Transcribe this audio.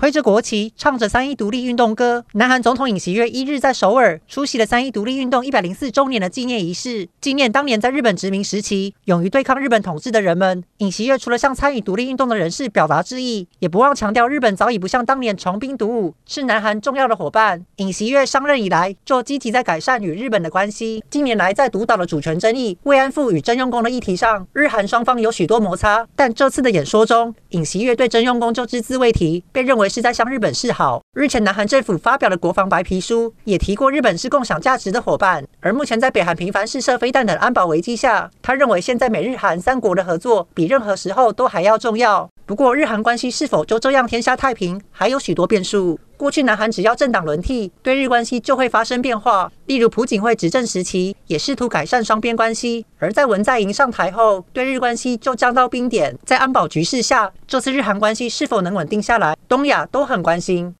挥着国旗，唱着三一独立运动歌，南韩总统尹锡悦一日在首尔出席了三一独立运动一百零四周年的纪念仪式，纪念当年在日本殖民时期勇于对抗日本统治的人们。尹锡悦除了向参与独立运动的人士表达致意，也不忘强调日本早已不像当年穷兵黩武，是南韩重要的伙伴。尹锡悦上任以来就积极在改善与日本的关系。近年来，在独岛的主权争议、慰安妇与征用工的议题上，日韩双方有许多摩擦。但这次的演说中，尹锡悦对征用工就只字未提，被认为是在向日本示好。日前，南韩政府发表了国防白皮书也提过，日本是共享价值的伙伴。而目前在北韩频繁试射飞弹的安保危机下，他认为现在美日韩三国的合作比任何时候都还要重要。不过，日韩关系是否就这样天下太平，还有许多变数。过去，南韩只要政党轮替，对日关系就会发生变化。例如，朴槿惠执政时期也试图改善双边关系，而在文在寅上台后，对日关系就降到冰点。在安保局势下，这次日韩关系是否能稳定下来，东亚都很关心。